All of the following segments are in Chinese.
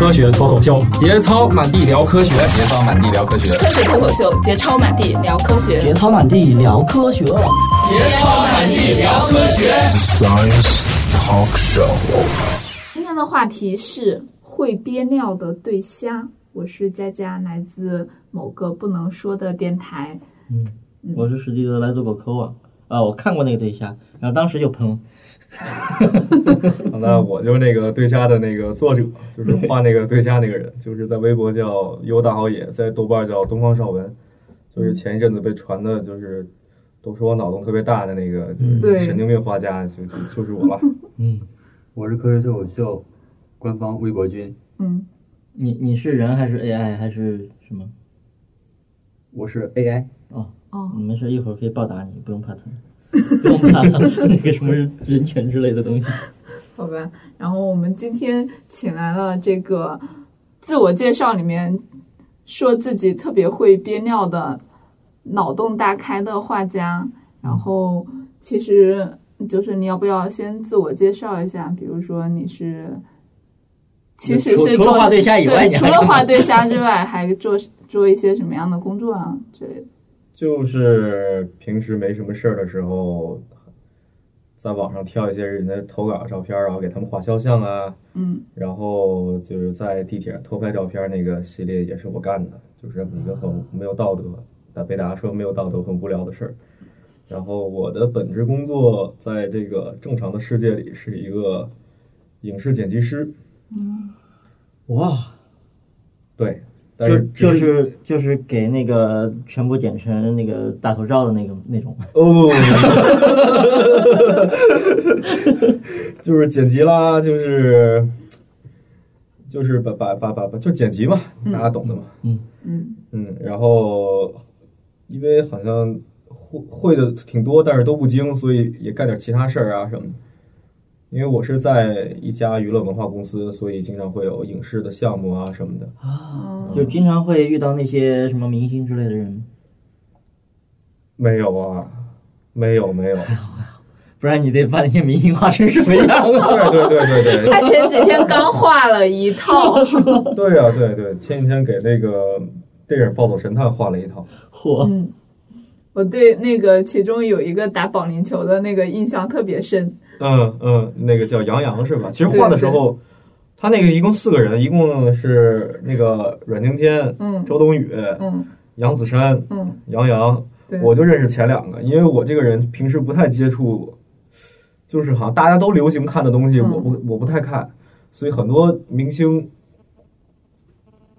科学脱口秀，节操满地聊科学，节操满地聊科学，科学脱口秀，节操满地聊科学，节操满地聊科学，节操满地聊科学。Science Talk Show。今天的话题是会憋尿的对虾。我是佳佳，来自某个不能说的电台。嗯，我是实际的，来自果壳网。啊，我看过那个对虾，然后当时就喷。那我就是那个对虾的那个作者，就是画那个对虾那个人，就是在微博叫优大好野，在豆瓣叫东方少文，就是前一阵子被传的，就是都说我脑洞特别大的那个就是神经病画家，就就就是我了。嗯，我是科学脱口秀官方微博君。嗯，你你是人还是 AI 还是什么？我是 AI。哦哦，你没事，一会儿可以暴打你，不用怕疼。不用怕那个什么人权之类的东西，好吧。然后我们今天请来了这个自我介绍里面说自己特别会憋尿的脑洞大开的画家。然后其实就是你要不要先自我介绍一下？比如说你是，其实是除了画对虾以外，除了画对虾之外，还做做一些什么样的工作啊之类的？就是平时没什么事儿的时候，在网上挑一些人的投稿照片，然后给他们画肖像啊。嗯。然后就是在地铁偷拍照片那个系列也是我干的，就是一个很没有道德，但被大家说没有道德、很无聊的事儿。然后我的本职工作在这个正常的世界里是一个影视剪辑师。嗯。哇。对。就就是就是给那个全部剪成那个大头照的那个那种哦，就是剪辑啦，就是就是把把把把把就剪辑嘛，大家懂的嘛，嗯嗯嗯，然后因为好像会会的挺多，但是都不精，所以也干点其他事儿啊什么的。因为我是在一家娱乐文化公司，所以经常会有影视的项目啊什么的啊，就经常会遇到那些什么明星之类的人。没有啊，没有没有，不然你得把那些明星画成什么样？对对对对对。他前几天刚画了一套。对呀对对，前几天给那个电影《暴走神探》画了一套。嚯！嗯，我对那个其中有一个打保龄球的那个印象特别深。嗯嗯，那个叫杨洋是吧？其实画的时候，他那个一共四个人，一共是那个阮经天、嗯，周冬雨、嗯，杨子姗、嗯，杨洋。我就认识前两个，因为我这个人平时不太接触，就是好像大家都流行看的东西，我不我不太看，所以很多明星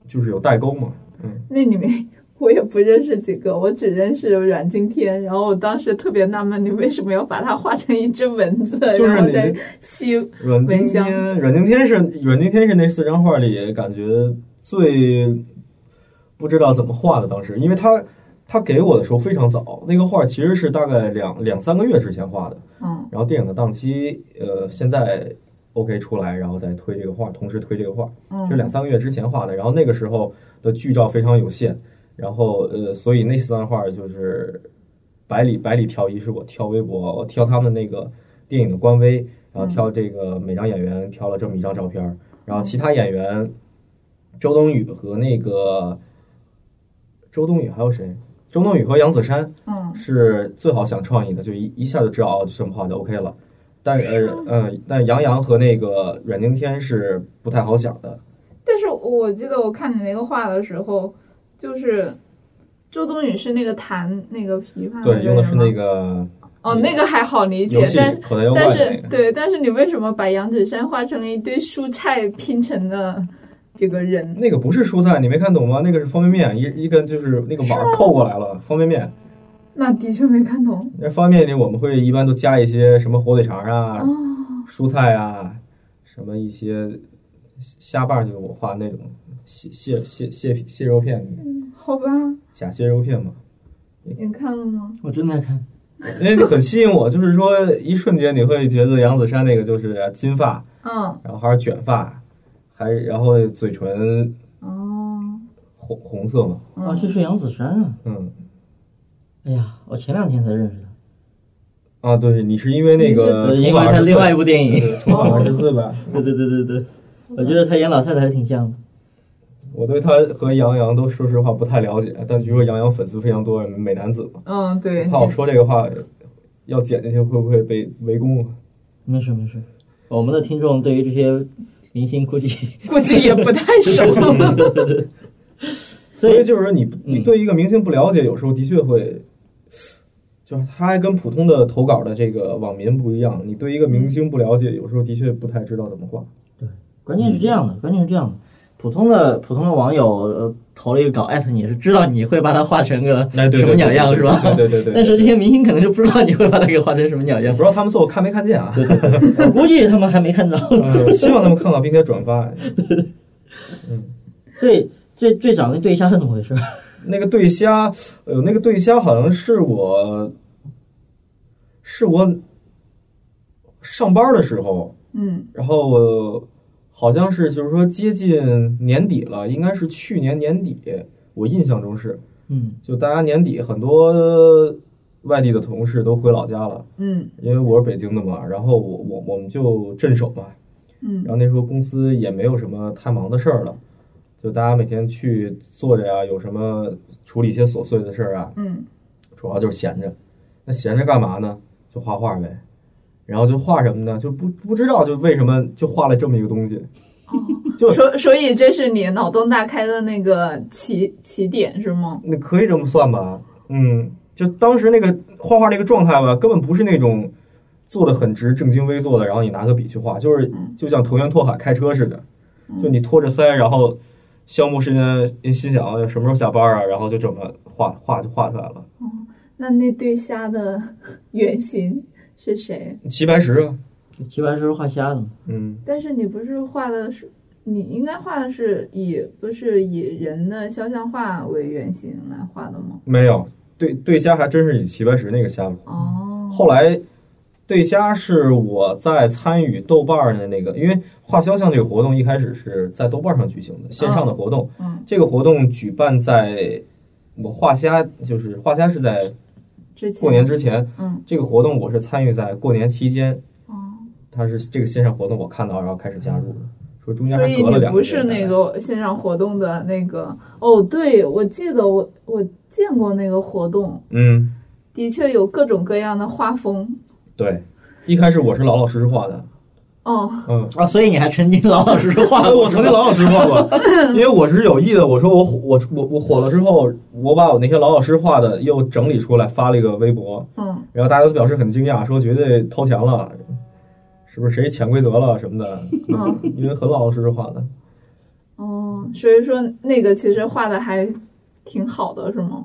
就是有代沟嘛。嗯，那里面。我也不认识几个，我只认识阮经天。然后我当时特别纳闷，你为什么要把它画成一只蚊子，然后再吸阮经天，阮经天是阮经天是那四张画里感觉最不知道怎么画的。当时，因为他他给我的时候非常早，那个画其实是大概两两三个月之前画的。嗯。然后电影的档期，呃，现在 OK 出来，然后再推这个画，同时推这个画。嗯。就两三个月之前画的，然后那个时候的剧照非常有限。然后呃，所以那四张画就是百里百里挑一，是我挑微博，我挑他们那个电影的官微，然后挑这个每张演员挑了这么一张照片，然后其他演员周冬雨和那个周冬雨还有谁？周冬雨和杨子姗，嗯，是最好想创意的，就一一下就知道哦，这么画就 OK 了。但呃嗯，但杨洋和那个阮经天是不太好想的。但是我记得我看你那个画的时候。就是周冬雨是那个弹那个琵琶，对，用的是那个哦，那个还好理解，但但是对，但是你为什么把杨子姗画成了一堆蔬菜拼成的这个人？那个不是蔬菜，你没看懂吗？那个是方便面，一一根就是那个网扣过来了，方便面。那的确没看懂。那方便面里我们会一般都加一些什么火腿肠啊、蔬菜啊，什么一些虾瓣，就是我画那种。蟹蟹蟹蟹蟹肉片，好吧，假蟹肉片嘛。你看了吗？我正在看，因为很吸引我，就是说一瞬间你会觉得杨子姗那个就是金发，嗯，然后还是卷发，还然后嘴唇哦红红色嘛。啊，这是杨子姗啊。嗯。哎呀，我前两天才认识的。啊，对，你是因为那个因为他另外一部电影《重返二十四》吧？对对对对对。我觉得他演老太太还挺像的。我对他和杨洋都说实话不太了解，但据说杨洋粉丝非常多，美男子嘛。嗯，对，怕我说这个话要剪进去会不会被围攻啊？没事没事，我们的听众对于这些明星估计 估计也不太熟。所以就是说你你对一个明星不了解，有时候的确会，就是他还跟普通的投稿的这个网民不一样。你对一个明星不了解，有时候的确不太知道怎么画。对，关键是这样的，关键是这样的。普通的普通的网友、呃、投了一个稿艾特你是知道你会把它画成个什么鸟样是吧？对对对 对。但是这些明星可能就不知道你会把它给画成什么鸟样，不知道他们最后看没看见啊？对对对，我估计他们还没看到。嗯、希望他们看到并且转发。嗯，最最最早那对虾是怎么回事？那个对虾，呃，那个对虾好像是我，是我上班的时候，嗯，然后。好像是，就是说接近年底了，应该是去年年底，我印象中是，嗯，就大家年底很多外地的同事都回老家了，嗯，因为我是北京的嘛，然后我我我们就镇守嘛，嗯，然后那时候公司也没有什么太忙的事儿了，就大家每天去坐着呀，有什么处理一些琐碎的事儿啊，嗯，主要就是闲着，那闲着干嘛呢？就画画呗。然后就画什么呢？就不不知道就为什么就画了这么一个东西，哦，就所所以这是你脑洞大开的那个起起点是吗？那可以这么算吧，嗯，就当时那个画画那个状态吧，根本不是那种做的很直、正襟危坐的，然后你拿个笔去画，就是就像藤原拓海开车似的，就你托着腮，然后消磨时间，心想什么时候下班啊，然后就这么画画就画出来了。哦，那那对虾的 原型。是谁？齐白石啊，齐白石是画虾的嘛？嗯。但是你不是画的是，你应该画的是以不是以人的肖像画为原型来画的吗？没有，对对虾还真是以齐白石那个虾画。哦。后来，对虾是我在参与豆瓣的那个，因为画肖像这个活动一开始是在豆瓣上举行的线上的活动。嗯。这个活动举办在我画虾，就是画虾是在。过年之前，嗯，这个活动我是参与在过年期间，哦，他是这个线上活动我看到，然后开始加入的，说中间还隔了两个不是那个线上活动的那个哦，对，我记得我我见过那个活动，嗯，的确有各种各样的画风，对，一开始我是老老实实画的。哦，嗯啊，所以你还曾经老老实实画过？我曾经老老实实画过，因为我是有意的。我说我我我我火了之后，我把我那些老老实实画的又整理出来发了一个微博，嗯，然后大家都表示很惊讶，说绝对掏钱了，是不是谁潜规则了什么的？嗯，因为很老老实实画的。哦，所以说那个其实画的还挺好的，是吗？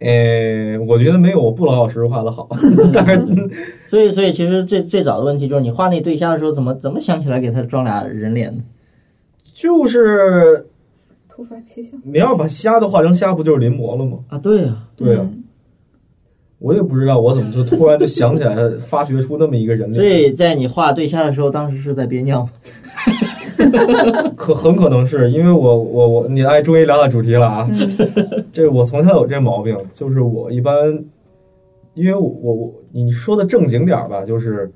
呃，我觉得没有我不老老实实画的好，但是，所以，所以其实最最早的问题就是你画那对象的时候，怎么怎么想起来给他装俩人脸呢？就是突发奇想，你要把虾都画成虾，不就是临摹了吗？啊，对呀，对呀，我也不知道我怎么就突然就想起来发掘出那么一个人脸。所以在你画对象的时候，当时是在憋尿吗？可很可能是因为我我我你哎，终于聊到主题了啊！这我从小有这毛病，就是我一般，因为我我我你说的正经点儿吧，就是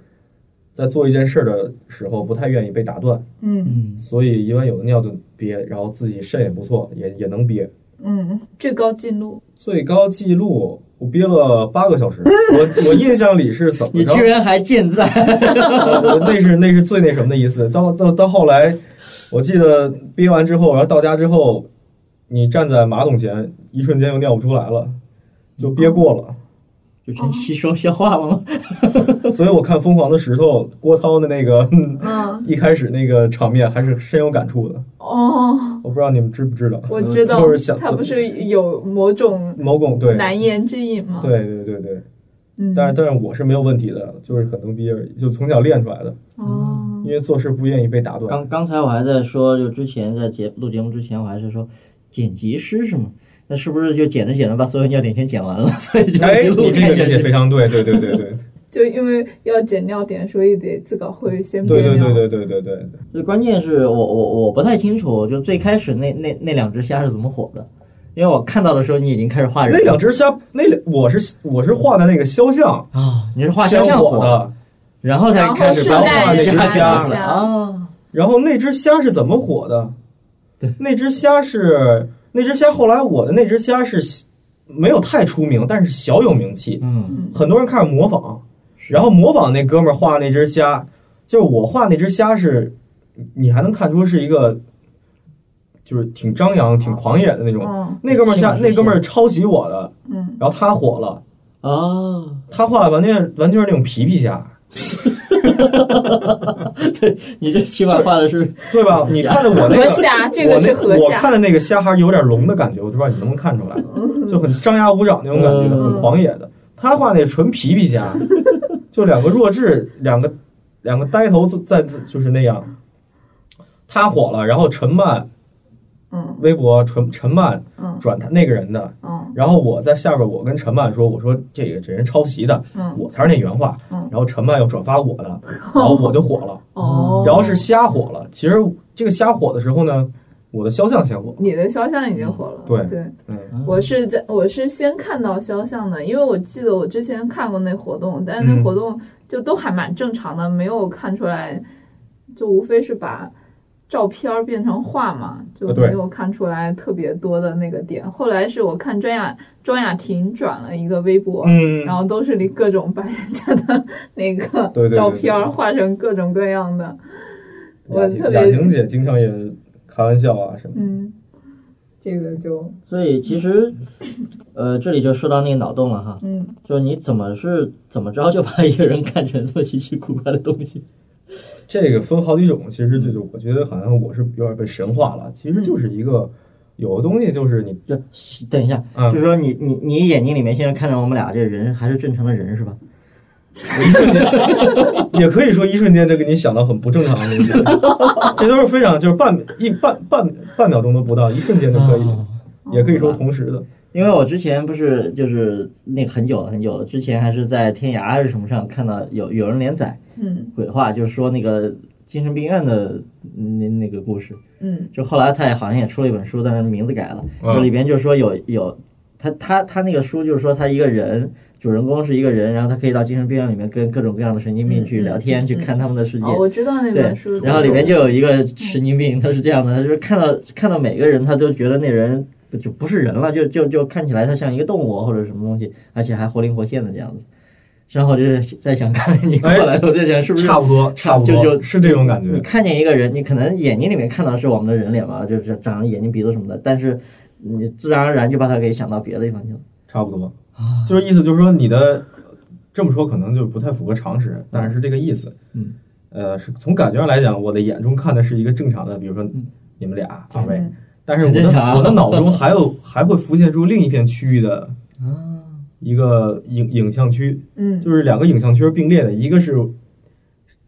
在做一件事的时候不太愿意被打断，嗯所以一般有的尿就憋，然后自己肾也不错，也也能憋。嗯，最高记录最高记录我憋了八个小时，我我印象里是怎么着？你居然还健在？那是那是最那什么的一次。到到到后来，我记得憋完之后，然后到家之后，你站在马桶前，一瞬间又尿不出来了，就憋过了，就成吸收消化了吗？所以我看《疯狂的石头》，郭涛的那个，嗯，一开始那个场面还是深有感触的。哦，我不知道你们知不知道？我知道，就是想他不是有某种某种对难言之隐吗？对对对对，嗯，但是但是我是没有问题的，就是很能憋而已，就从小练出来的。哦，因为做事不愿意被打断。刚刚才我还在说，就之前在节录节目之前，我还是说剪辑师是吗？那是不是就剪着剪着把所有尿点全剪完了？所以就哎，一路你这个理解非常对，对对对对 就因为要剪尿点，所以得自个会先憋对对尿。对对对对对。最关键是我我我不太清楚，就最开始那那那两只虾是怎么火的？因为我看到的时候你已经开始画人了那两只虾，那两我是我是画的那个肖像，啊，你是画肖像火的，然后才开始画那只虾啊。然后那只虾是怎么火的？对，那只虾是那只虾，后来我的那只虾是没有太出名，但是小有名气。嗯，很多人开始模仿，然后模仿那哥们儿画那只虾，就是我画那只虾是，你还能看出是一个，就是挺张扬、挺狂野的那种。嗯那哥们儿虾，那哥们儿抄袭我的，嗯，然后他火了，哦，他画的完全完全是那种皮皮虾，对你这起码画的是对吧？你看着我那个虾，这个我那是河虾，我看的那个虾还是有点龙的感觉，我不知道你能不能看出来，就很张牙舞爪那种感觉，嗯很狂野的。他画那纯皮皮虾，就两个弱智，两个两个呆头在在就是那样。他火了，然后陈曼嗯微博陈陈曼嗯转他那个人的，嗯然后我在下边我跟陈曼说，我说这个这人抄袭的，嗯我才是那原话。嗯然后陈曼又转发我的，然后我就火了。哦，然后是瞎火了。其实这个瞎火的时候呢，我的肖像先火。你的肖像已经火了，对对。嗯，我是在我是先看到肖像的，因为我记得我之前看过那活动，但是那嗯活动就都还蛮正常的，没有看出来，就无非是把照片儿变成画嘛，就没有看出来特别多的那个点。后来是我看庄雅庄雅婷转了一个微博，嗯，然后都是你各种把人家的 那个照片儿画成各种各样的，我特别婷雅婷姐经常也开玩笑啊什么的。嗯，这个就所以其实，呃，这里就说到那个脑洞了哈，嗯就是你怎么是怎么着就把一个人看成这么稀奇古怪的东西？这个分好几种，其实就就我觉得好像我是有点被神化了。其实就是一个有的东西，就是你就等一下，嗯就是说你你你眼睛里面现在看着我们俩这人还是正常的人是吧？我一瞬间也可以说一瞬间就给你想到很不正常的东西，这都是非常就是半一半半半秒钟都不到，一瞬间就可以，啊也可以说同时的。因为我之前不是就是那个很久了很久了，之前还是在天涯还是什么上看到有有人连载嗯鬼话，就是说那个精神病院的那那个故事，嗯就后来他也好像也出了一本书，但是名字改了，嗯就里边就是说有有他他他那个书就是说他一个人。主人公是一个人，然后他可以到精神病院里面跟各种各样的神经病去聊天，去看他们的世界。哦，我知道那对本书，，然后里面就有一个神经病，他是这样的，他就是看到看到每个人，他都觉得那人就不是人了，就就就看起来它像一个动物或者什么东西，而且还活灵活现的这样子。然后就是在想，看你过来，我在想是不是差不多，差不多，就就是这种感觉。你看见一个人，你可能眼睛里面看到是我们的人脸嘛，就是长着眼睛鼻子什么的，但是你自然而然就把它给想到别的地方去了。差不多，就是意思就是说你的这么说可能就不太符合常识，但是是这个意思。嗯，呃，是从感觉上来讲，我的眼中看的是一个正常的，比如说你们俩二位，嗯但是我的我的脑中还有 还会浮现出另一片区域的啊，一个影影像区，嗯就是两个影像区并列的，一个是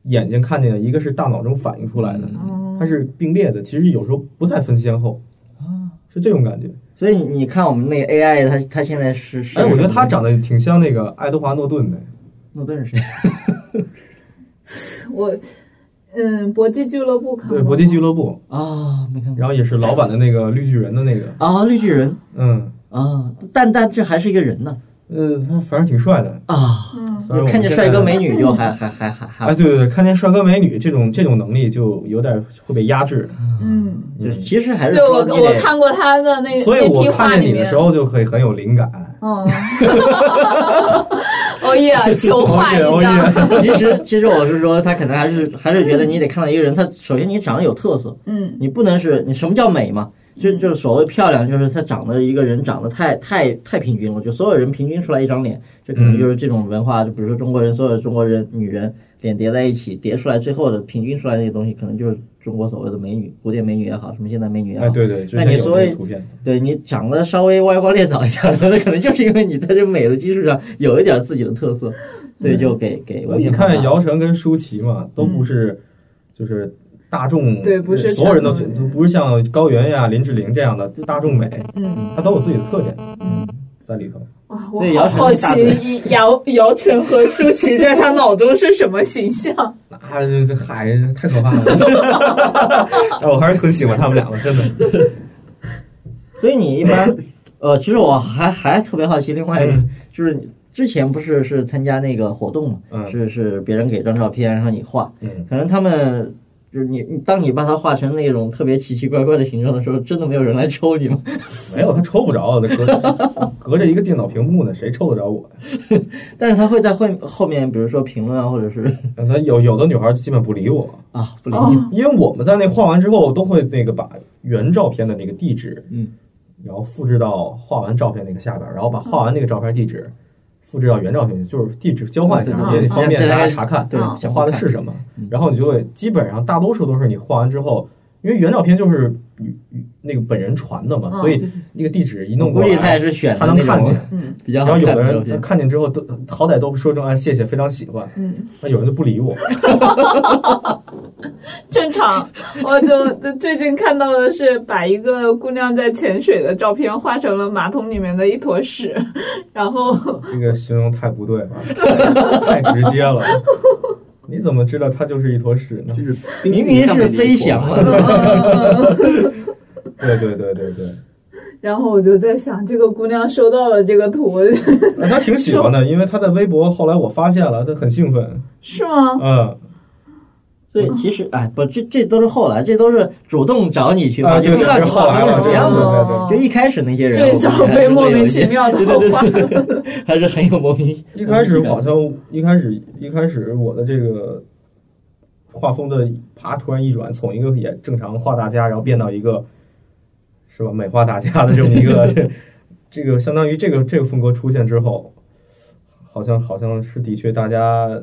眼睛看见的，一个是大脑中反映出来的，哦它是并列的，其实有时候不太分先后，啊是这种感觉。所以你看我们那个 AI，它它现在是是哎，我觉得它长得挺像那个爱德华诺顿的。诺顿是谁？我嗯，搏击俱乐部看过对，搏击俱乐部，啊，没看过。然后也是老版的那个绿巨人的那个，啊，绿巨人嗯，啊，但但这还是一个人呢呃，他反正挺帅的。啊，嗯虽然我们看见帅哥美女就还 还还还还哎，对对对，看见帅哥美女这种这种能力就有点会被压制，嗯，就其实还是对我我看过他的那所以我看见你的时，候就可以很有灵感。嗯 哦耶，求换一张，哦 其实其实我是说，他可能还是还是觉得你得看到一个人，他首先你长得有特色，嗯。你不能是你什么叫美嘛？就就是所谓漂亮，就是他长得一个人长得太太太平均了，就所有人平均出来一张脸，这可能就是这种文化，就比如说中国人所有中国人女人脸叠在一起，叠出来最后的平均出来那些东西，可能就是中国所谓的美女，古典美女也好，什么现代美女也好，哎，对对，那你所谓那个图片，对你长得稍微歪瓜裂枣一点，那可能就是因为你在这美的基础上有一点自己的特色，所以就给给无你看姚晨跟舒淇嘛，都不是就是大众，对不是所有人都传统都不是像高原呀、林志玲这样的大众美，嗯。她都有自己的特点嗯，在里头。哇，我好好奇姚姚晨和舒淇在他脑中是什么形象？那这这海太可怕了，哎，我还是很喜欢他们俩的，真的。所以你一般，呃，其实我还还特别好奇，另外一个就是之前不是是参加那个活动嘛，嗯。是是别人给张照片，然后你画，嗯。可能他们就是你你当你把它画成那种特别奇奇怪怪的形状的时候，真的没有人来抽你吗？没有，他抽不着，隔着隔着一个电脑屏幕呢，谁抽得着我？但是他会在后后面，比如说评论啊，或者是 他有有的女孩基本不理我，啊不理哦。你，因为我们在那画完之后，都会那个把原照片的那个地址，嗯，然后复制到画完照片那个下边儿，然后把画完那个照片地址复制到原照片，就是地址交换一下，嗯也得方便嗯大家查看，对嗯，这画的是什么嗯。然后你就会基本上大多数都是你画完之后，因为原照片就是与与那个本人传的嘛，嗯所以那个地址一弄过来，他也是选他能看见。嗯比较然后有的。人他看见之后都好歹都说声啊谢谢，非常喜欢。嗯，那有人就不理我 正常。我就最近看到的是把一个姑娘在潜水的照片画成了马桶里面的一坨屎，然后这个形容太不对了，太直接了。你怎么知道它就是一坨屎呢？就是明明是飞翔 对对对对对，然后我就在想，这个姑娘收到了这个图，她挺喜欢的，因为她在微博后来我发现了，她很兴奋。是吗？嗯所以其实哎不，这这都是后来，这都是主动找你去画，啊，就对对，这知道你画是后来了，对风是怎样的。对对对。就一开始那些人，最早被莫名其妙的对对画对还是很有莫名。一开始好像一开始一开始我的这个画风的啪突然一转，从一个也正常画大家，然后变到一个是吧美化大家的这么一个这 这个相当于这个这个风格出现之后，好像好像是的确大家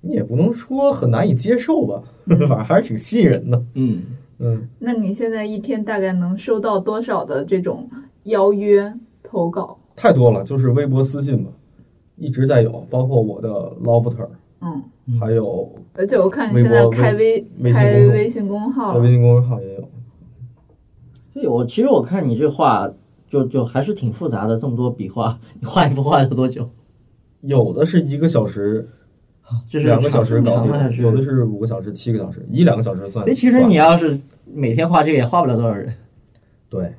你也不能说很难以接受吧，反正还是挺吸引人的。嗯，嗯，那你现在一天大概能收到多少的这种邀约投稿？太多了，就是微博私信嘛，一直在有，包括我的 Lofter，嗯，还有而且我看你现在开微微开微微信公号了微，信公众号也有。对我其实我看你这画就就还是挺复杂的，这么多笔画，你画一幅画要多久？有的是一个小时、就是两个小时搞定，有的是五个小时、七个小时，一两个小时算。所以其实你要是每天画这个也画不了多少人。对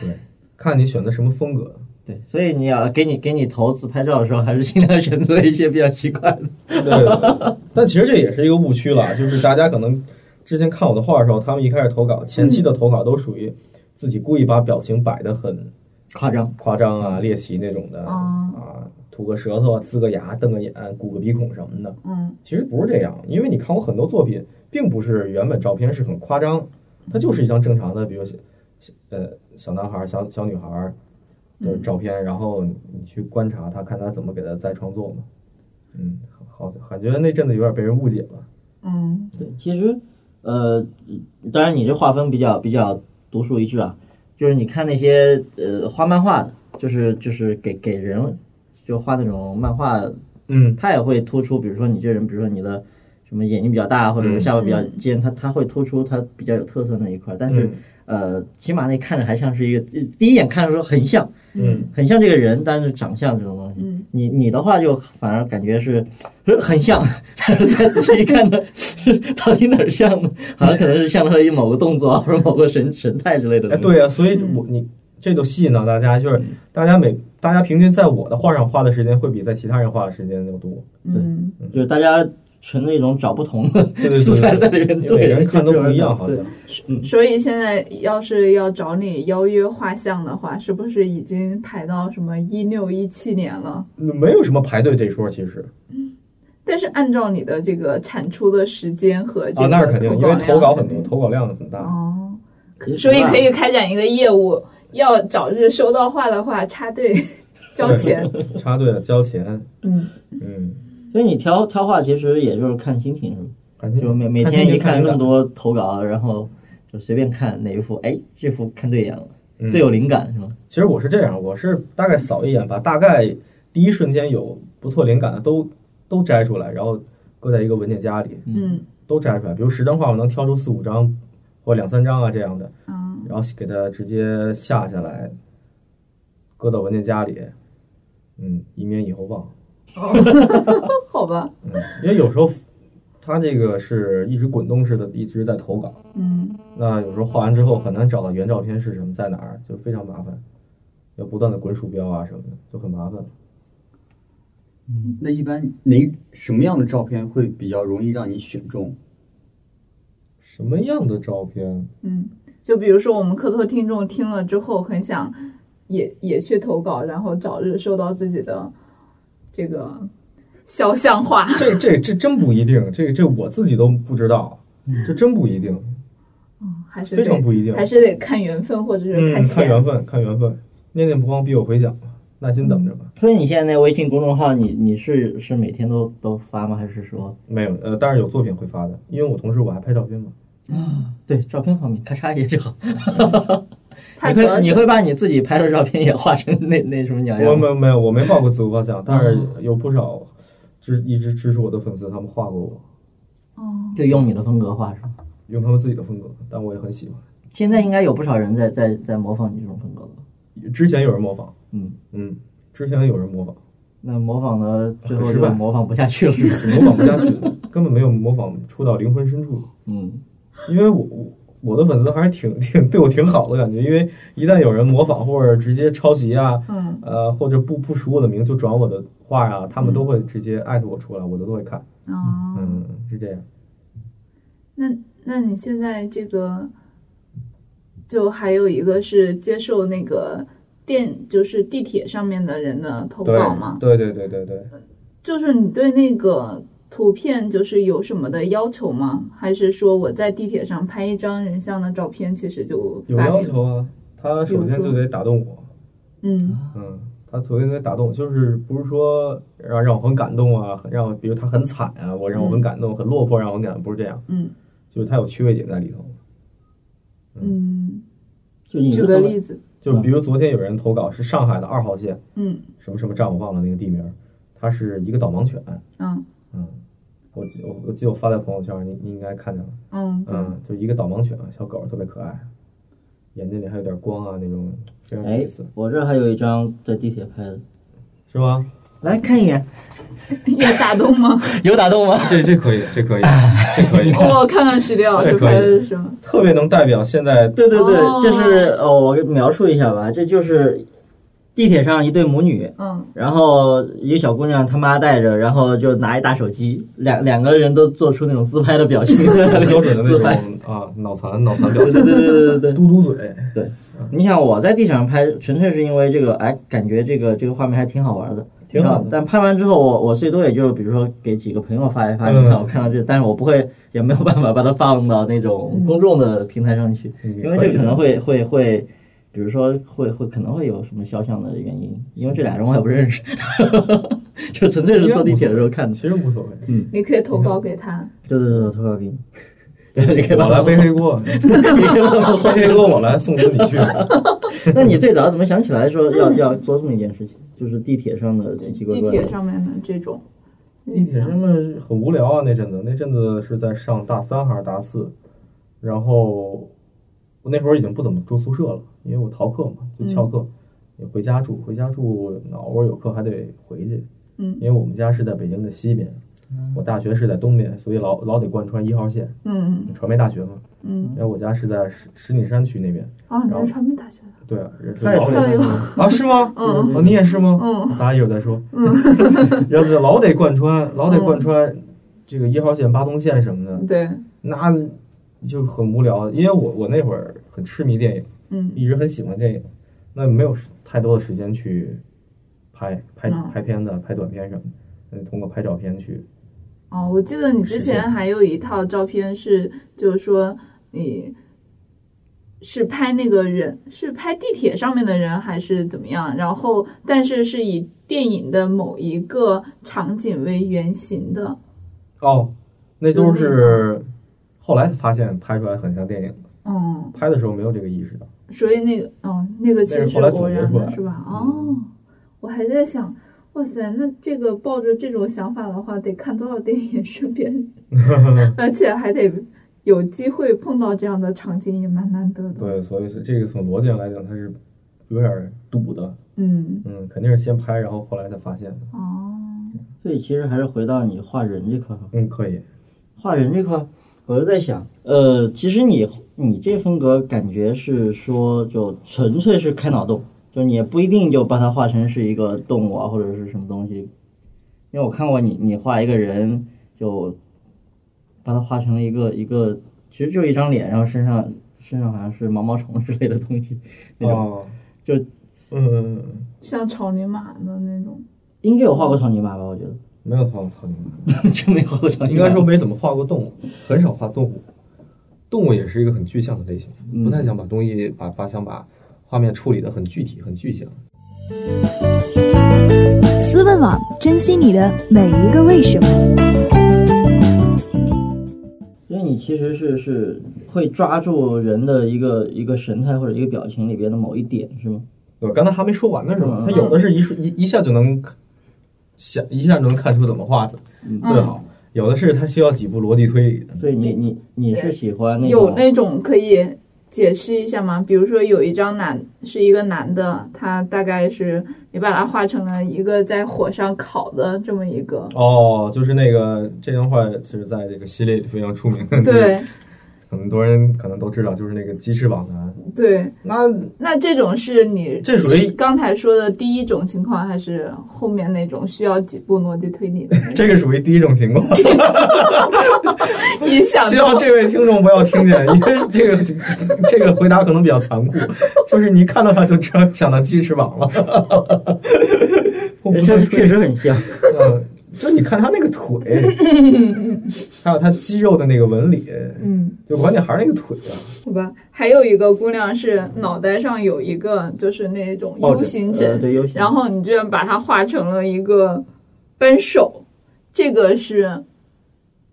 对，看你选择什么风格。对，所以你要给你给你投自拍照的时候，还是尽量选择一些比较奇怪的。对 但其实这也是一个误区了，就是大家可能之前看我的画的时候，他们一开始投稿，前期的投稿都属于自己故意把表情摆的很夸张，夸张啊、猎奇那种的哦啊，吐个舌头、呲个牙、瞪个眼、鼓个鼻孔什么的。嗯其实不是这样，因为你看我很多作品，并不是原本照片是很夸张，它就是一张正常的，比如小小呃小男孩、小小女孩的照片，然后你去观察他，看他怎么给他再创作嘛。嗯，好，感觉那阵子有点被人误解了。嗯对，其实呃，当然你这画风比较比较独树一帜啊，就是你看那些呃画漫画的，就是就是给给人就画那种漫画，嗯，他也会突出，比如说你这人，比如说你的什么眼睛比较大，或者是下巴比较尖，他他会突出他比较有特色那一块，但是。嗯。呃，起码那看着还像是一个，第一眼看的时候很像，嗯，很像这个人，但是长相这种东西，嗯。你你的话就反而感觉是是很像，但是再仔细一看呢，是到底哪儿像呢？好像可能是像他的某个动作或者某个神神态之类的。哎，对呀、所以我你这就吸引到大家，就是大家每大家平均在我的画上花的时间会比在其他人花的时间要多。嗯。就是大家纯那种找不同的对对素材在里面对，每人看都不一样，好对。像。所以现在要是要找你邀约画像的话，是不是已经排到什么一六一七年了？没有什么排队这说，其实。但是按照你的这个产出的时间和这个啊，那是肯定，因为投稿很多，投稿量很大。哦，可所以可以开展一个业务，要早日收到画的话 插队交钱。插队了交钱，嗯嗯，所以你挑挑画其实也就是看心情，是吧？就每每天一看那么多投稿，然后就随便看哪一幅，哎，这幅看对眼了，嗯最有灵感是吗？其实我是这样，我是大概扫一眼，把大概第一瞬间有不错灵感的都都摘出来，然后搁在一个文件夹里，嗯都摘出来。比如十张画，我能挑出四五张或两三张啊这样的，嗯然后给它直接下下来，搁到文件夹里，嗯，以免以后忘。好吧，嗯，因为有时候它这个是一直滚动式的，一直在投稿。嗯那有时候画完之后很难找到原照片是什么，在哪儿，就非常麻烦，要不断的滚鼠标啊什么的，就很麻烦。嗯那一般哪什么样的照片会比较容易让你选中？什么样的照片？嗯，就比如说我们科托听众听了之后，很想也也去投稿，然后早日收到自己的这个肖像画。这这这真不一定，这这我自己都不知道，这真不一定，还是非常不一定。还是得看缘分，或者是嗯，看。缘分，看缘分。念念不忘必有回响，耐心等着吧。所以你现在那微信公众号，你你是是每天都都发吗？还是说没有，呃，但是有作品会发的，因为我同时我还拍照片嘛。对照片方面咔嚓一下就好？你会你会把你自己拍的照片也画成那那什么鸟我样我？没没有，我没画过自我画像，但是有不少支一直支持我的粉丝，他们画过我，哦，就用你的风格画是吗？用他们自己的风格，但我也很喜欢。现在应该有不少人在在在模仿你这种风格了。之前有人模仿，嗯，嗯，之前有人模仿，那模仿的最后就模仿不下去了，是？模仿不下去，根本没有模仿出到灵魂深处。嗯，因为我我我的粉丝还是挺挺对我挺好的感觉，因为一旦有人模仿或者直接抄袭啊，嗯呃，或者不不署我的名就转我的话啊，他们都会直接艾特我出来，我都都会看。哦，嗯，是这样。那那你现在这个，就还有一个是接受那个电，就是地铁上面的人的投稿吗？对对对对对，就是你对那个图片就是有什么的要求吗？还是说我在地铁上拍一张人像的照片，其实就有？要求啊。他首先就得打动我，嗯嗯，他首先得打动，就是不是说让让我很感动啊，很让我比如他很惨啊，我让我很感动，很落魄让我很感动，不是这样，嗯就是他有趣味点在里头。嗯，就你举个例子，就比如昨天有人投稿是上海的二号线嗯什么什么站，我忘了那个地名儿，它是一个导盲犬，嗯嗯，我记我我记得我发在朋友圈，你你应该看见了，嗯嗯，就一个导盲犬，小狗特别可爱，眼睛里还有点光啊，那种非常有哎意思，，我这还有一张在地铁拍的，是吗？来看一眼，有打动吗？有打动吗？这这可以，这可以，这可以，我看看史料，这这可以拍的是什么？特别能代表现在对对对，哦这是哦，我给描述一下吧，这就是地铁上一对母女，嗯。然后一个小姑娘她妈带着，然后就拿一大手机，两两个人都做出那种自拍的表情，很 标准的那自拍。种啊脑残脑残表情，对对对对对，嘟嘟嘴，对。你想我在地铁上拍，纯粹是因为这个，哎，感觉这个这个画面还挺好玩的，挺好的。但拍完之后，我我最多也就比如说给几个朋友发一发，嗯。你看我看到这，但是我不会，也没有办法把它放到那种公众的平台上去，嗯。因为这可能会会会，比如说会会可能会有什么肖像的原因，因为这俩人我也不认识，就纯粹是坐地铁的时候看的。其实无所谓，嗯。你可以投稿给他。对对对，投稿给你，对，你可以把我来背黑锅，你可以把它背黑锅我来，送死你去。那你最早怎么想起来说要要做这么一件事情？就是地铁上的奇奇怪地怪的。铁上面的这种。地铁上面很无聊啊，那阵子，那阵子是在上大三还是大四，然后我那会儿已经不怎么住宿舍了，因为我逃课嘛，就翘课，也回家住，回家住，偶尔有课还得回去，嗯因为我们家是在北京的西边，我大学是在东边，所以老老得贯穿一号线，嗯传媒大学嘛，嗯然后我家是在石石景山区那边，哦，你是传媒大学的？对老得啊是吗？嗯哦，你也是吗？嗯咱一会儿再说。然后就老得贯穿，老得贯穿这个一号线、八通线什么的，对，那就很无聊。因为我我那会儿很痴迷电影，嗯一直很喜欢电影，那没有太多的时间去拍拍嗯拍片子、拍短片什么的，那通过拍照片去。哦，我记得你之前还有一套照片是，就是说你是拍那个人，是拍地铁上面的人还是怎么样？然后，但是是以电影的某一个场景为原型的。哦，那都是后来才发现拍出来很像电影的，嗯，拍的时候没有这个意识到。所以那个，哦，那个其实是偶然的，是吧？哦，我还在想，哇塞，那这个抱着这种想法的话，得看多少电影，顺便，而且还得有机会碰到这样的场景，也蛮难得的。对，所以是这个从逻辑上来讲，它是有点堵的。嗯，嗯，肯定是先拍，然后后来才发现的。哦，所以其实还是回到你画人这块。嗯，可以。画人这块儿，我就在想，呃，其实你你这风格感觉是说，就纯粹是开脑洞，就你也不一定就把它画成是一个动物啊，或者是什么东西。因为我看过你，你画一个人，就把它画成了一个一个其实就一张脸，然后身上身上好像是毛毛虫之类的东西，那种、哦，就嗯，像草泥马的那种。应该有画过草泥马吧？我觉得没有画过草泥马，真没画过草泥马。应该说没怎么画过动物，很少画动物。动物也是一个很具象的类型，嗯不太想把东西把把想把画面处理的很具体、很具象。思问网，珍惜你的每一个为什么。因为你其实是是会抓住人的一个一个神态或者一个表情里边的某一点，是吗？我刚才还没说完呢，是吧？嗯他有的是一瞬一一下就能想一下就能看出怎么画的，嗯。最好；有的是它需要几步逻辑推理的。所以你你你是喜欢那种有那种可以解释一下吗？比如说有一张男是一个男的，他大概是你把它画成了一个在火上烤的这么一个，哦，就是那个这张画是在这个系列里非常出名的，对 很多人可能都知道，就是那个鸡翅膀男。对。那那这种是你这属于刚才说的第一种情况，还是后面那种需要几步逻辑推理的？这个属于第一种情况，你想希到望这位听众不要听见，因为这个这个回答可能比较残酷，就是你看到他就知道想到鸡翅膀了。我不确实确实很像。嗯，就你看他那个腿，还有他肌肉的那个纹理，嗯，就关键还是那个腿啊。好吧。还有一个姑娘是脑袋上有一个就是那种 U 型呃疹，对 U 型，然后你居然把它画成了一个扳手，这个是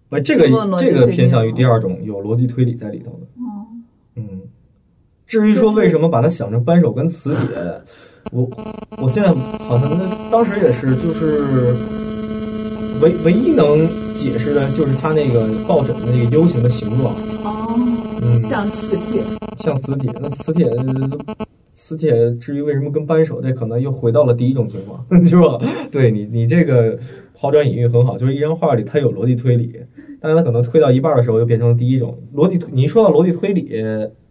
那这个这个偏向于第二种，有逻辑推理在里头的。哦，嗯，至于说为什么把它想成扳手跟磁铁，我我现在好像那当时也是就是唯唯一能解释的就是它那个抱枕的那个 U 型的形状，哦，嗯，像磁铁，像磁铁。那磁铁磁铁至于为什么跟扳手，这可能又回到了第一种情况，是吧？对你你这个抛砖引玉很好，就是一张画里它有逻辑推理，但是它可能推到一半的时候又变成了第一种逻辑推。你一说到逻辑推理，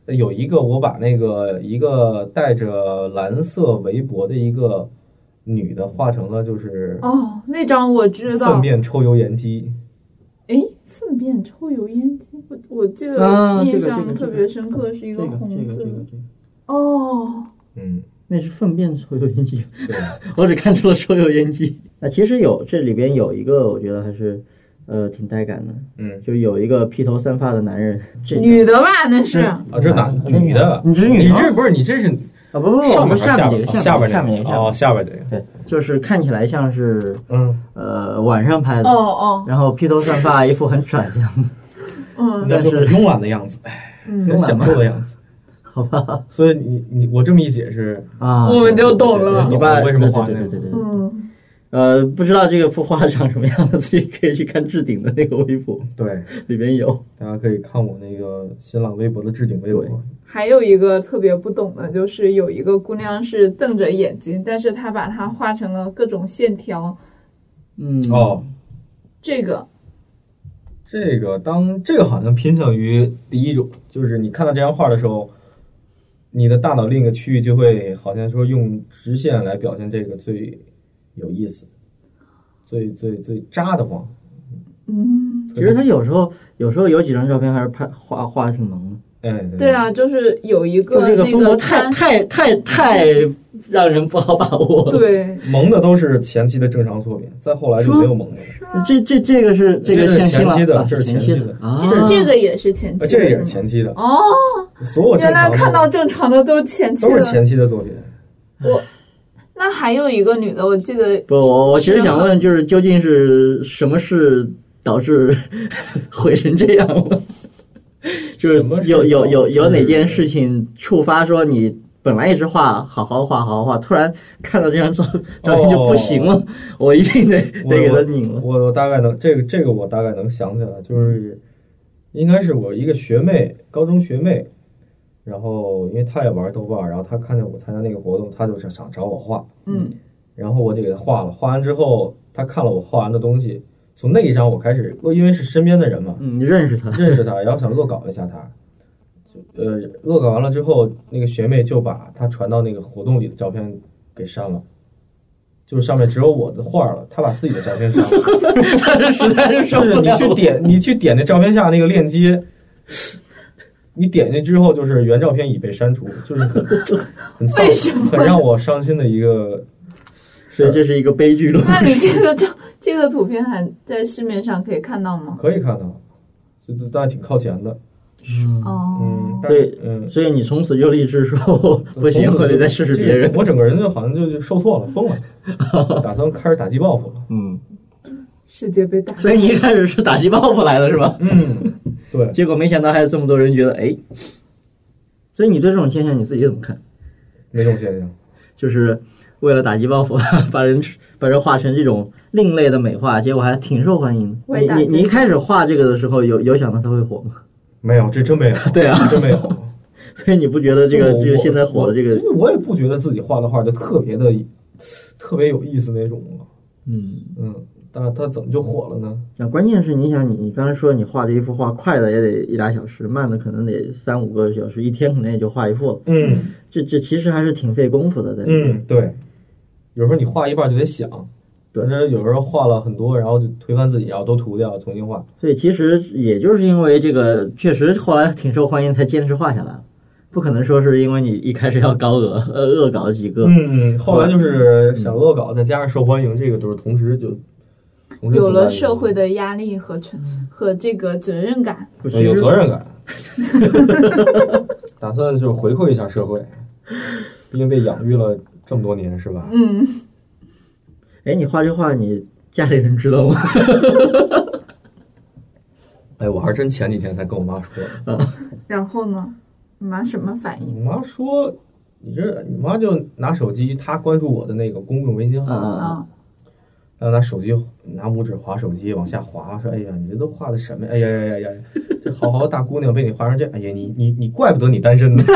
有一个我把那个一个戴着蓝色围脖的一个女的画成了就是哦，那张我知道。粪，便抽油烟机。哎，粪便抽油烟机，我我记得印象特别深刻，是一个红这个色的这个这个，哦，嗯，那是粪便抽油烟机，对，我只看出了抽油烟机。那其实有这里边有一个，我觉得还是呃挺带感的，嗯。就有一个披头散发的男人，这女的吧那是，啊，这男那女的，你这是女的？你这不是你这是啊不不不，我上面们下面这个下边边哦，下面这个下边这个，对，就是看起来像是嗯，呃晚上拍的，哦哦，然后披头散发，一副很拽的样。子，嗯但是慵懒的样子，很享受的样子。好吧。所以你你我这么一解释，啊，我们就懂了。你爸为什么画那个对对对对对对。嗯，呃，不知道这个幅画长什么样的，自己可以去看置顶的那个微博，对，里边有。大家可以看我那个新浪微博的置顶微博。还有一个特别不懂的，就是有一个姑娘是瞪着眼睛，但是她把它画成了各种线条，嗯，哦，这个。这个当这个好像偏向于第一种，就是你看到这张画的时候，你的大脑另一个区域就会好像说用直线来表现这个最有意思、最最最扎得慌。嗯，其实他有时候有时候有几张照片还是拍画画的挺萌的，哎，对啊，就是有一个这个那个风格太，太太太让人不好把握。对，萌的都是前期的正常作品，再后来就没有萌的了。这这这个是这个是前期的啊这是前前期的。的啊，这这个也是前期的，呃这个也是前期的，哦，所有原来看到正常的都前期了。都是前期的作品。那还有一个女的，我记得不，我我其实想问，就是究竟是什么事导致 毁成这样了？就是有有有有哪件事情触发说你本来一直画好好画好好画，突然看到这张照 照片就不行了，我一定得得给他拧了。我我大概能这个这个我大概能想起来，就是应该是我一个学妹，高中学妹，然后因为他也玩豆瓣，然后他看见我参加那个活动，他就是想找我画，嗯然后我就给他画了，画完之后，他看了我画完的东西，从那一张我开始，因为是身边的人嘛，嗯，你认识他？认识他，然后想恶搞一下他。就呃，恶搞完了之后，那个学妹就把他传到那个活动里的照片给删了，就是上面只有我的画了，他把自己的照片删了。但是实在是受就是你不了了。去点，你去点那照片下那个链接，你点进去之后，就是原照片已被删除，就是很 很很让我伤心的一个 所以这是一个悲剧了。那你这个照这个图片还在市面上可以看到吗？可以看到，就是但挺靠前的，嗯，哦嗯，，嗯，所以你从此就立志说不行，我得再试试别人这。个我整个人就好像就就受挫了，疯了，打算开始打击报复了。嗯，世界被打所以你一开始是打击报复来的是吧？嗯，对，结果没想到还有这么多人觉得，哎，所以你对这种现象你自己怎么看？哪种现象？就是为了打击报复，把人把人画成这种另类的美化，结果还挺受欢迎的。你你你一开始画这个的时候，有有想到它会火吗？没有，这真没有，对啊真没有。所以你不觉得这个我这个现在火的这个我，我也不觉得自己画的画就特别的特别有意思那种嗯，嗯，但是它怎么就火了呢？那关键是你想你你刚才说你画这一幅画，快的也得一俩小时，慢的可能得三五个小时，一天可能也就画一幅了。嗯这这其实还是挺费功夫的，在里面。嗯，对，有时候你画一半就得想，对但是有时候画了很多，然后就推翻自己，然后都涂掉，重新画。所以其实也就是因为这个，确实后来挺受欢迎，才坚持画下来了。不可能说是因为你一开始要高额呃恶搞几个，嗯，后来就是想恶搞，再加上受欢迎，这个都是同时就有了社会的压力和承和这个责任感。有责任感，打算就是回馈一下社会，毕竟被养育了这么多年，是吧？嗯，哎，你画这画，你家里人知道吗？哎，我还是真前几天才跟我妈说的，然后呢，你妈什么反应？我妈说。你这，你妈就拿手机，她关注我的那个公众微信号，嗯然后拿手机拿拇指划手机往下滑，说：“哎呀，你这都画的什么呀？哎呀呀呀呀！这好好的大姑娘被你画成这，哎呀，你你你怪不得你单身呢。”